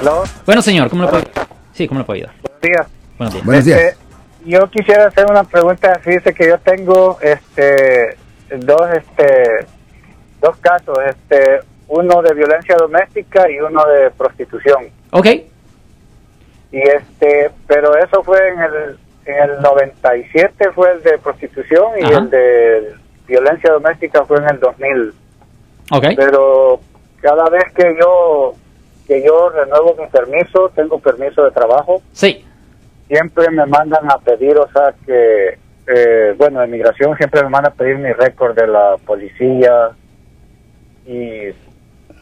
¿Aló? Bueno, señor, ¿cómo le puedo Sí, ¿cómo le puedo ayudar? Buenos días. Buenos días. Buenos días. Este, yo quisiera hacer una pregunta. Fíjese que yo tengo este dos este dos casos, este uno de violencia doméstica y uno de prostitución. Ok, Y este, pero eso fue en el en el 97 fue el de prostitución y Ajá. el de violencia doméstica fue en el 2000. ok. Pero cada vez que yo que yo renuevo mi permiso, tengo permiso de trabajo, Sí, siempre me mandan a pedir, o sea, que, eh, bueno, de migración siempre me mandan a pedir mi récord de la policía y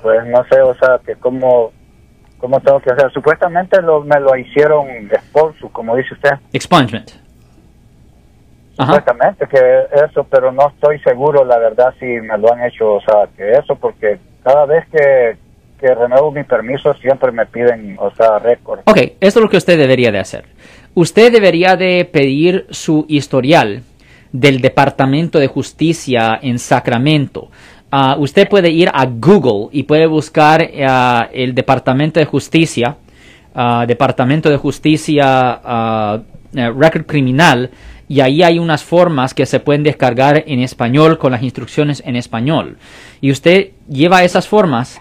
pues no sé, o sea, que cómo, cómo tengo que hacer. Supuestamente lo, me lo hicieron esposo, como dice usted, expungement. Ajá. supuestamente que eso, pero no estoy seguro, la verdad, si me lo han hecho, o sea, que eso, porque cada vez que, que renuevo mi permiso siempre me piden, o sea, récord. Ok, esto es lo que usted debería de hacer. Usted debería de pedir su historial del Departamento de Justicia en Sacramento. Ah, usted puede ir a Google y puede buscar ah, el Departamento de Justicia, ah, Departamento de Justicia eh, Record Criminal, y ahí hay unas formas que se pueden descargar en español con las instrucciones en español. Y usted lleva esas formas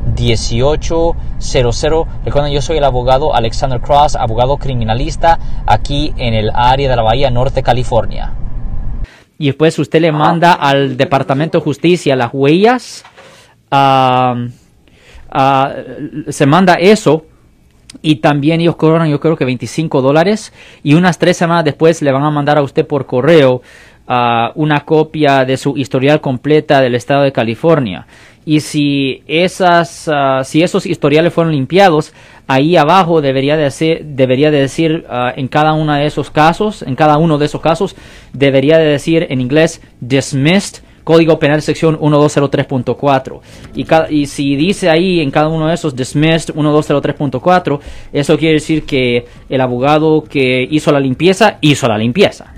1-800-530-1800. Recuerden, yo soy el abogado Alexander Cross, abogado criminalista aquí en el área de la Bahía Norte, California. Y después usted le manda al Departamento de Justicia las huellas. ah, ah, se manda eso. Y también ellos cobran, yo creo que 25 dólares. Y unas tres semanas después le van a mandar a usted por correo ah, una copia de su historial completa del estado de California. Y si esas, ah, si esos historiales fueron limpiados, ahí abajo debería de decir, debería de decir ah, en cada uno de esos casos, en cada uno de esos casos, debería de decir en inglés dismissed, Código Penal sección 1203.4. Y, y si dice ahí en cada uno de esos dismissed 1203.4, eso quiere decir que el abogado que hizo la limpieza hizo la limpieza.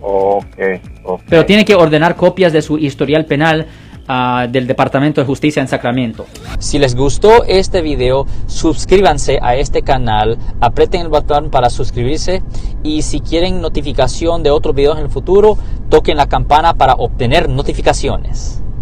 Ok, ok. Pero tiene que ordenar copias de su historial penal ah, del Departamento de Justicia en Sacramento. Si les gustó este video, suscríbanse a este canal, aprieten el botón para suscribirse y si quieren notificación de otros videos en el futuro, toquen la campana para obtener notificaciones.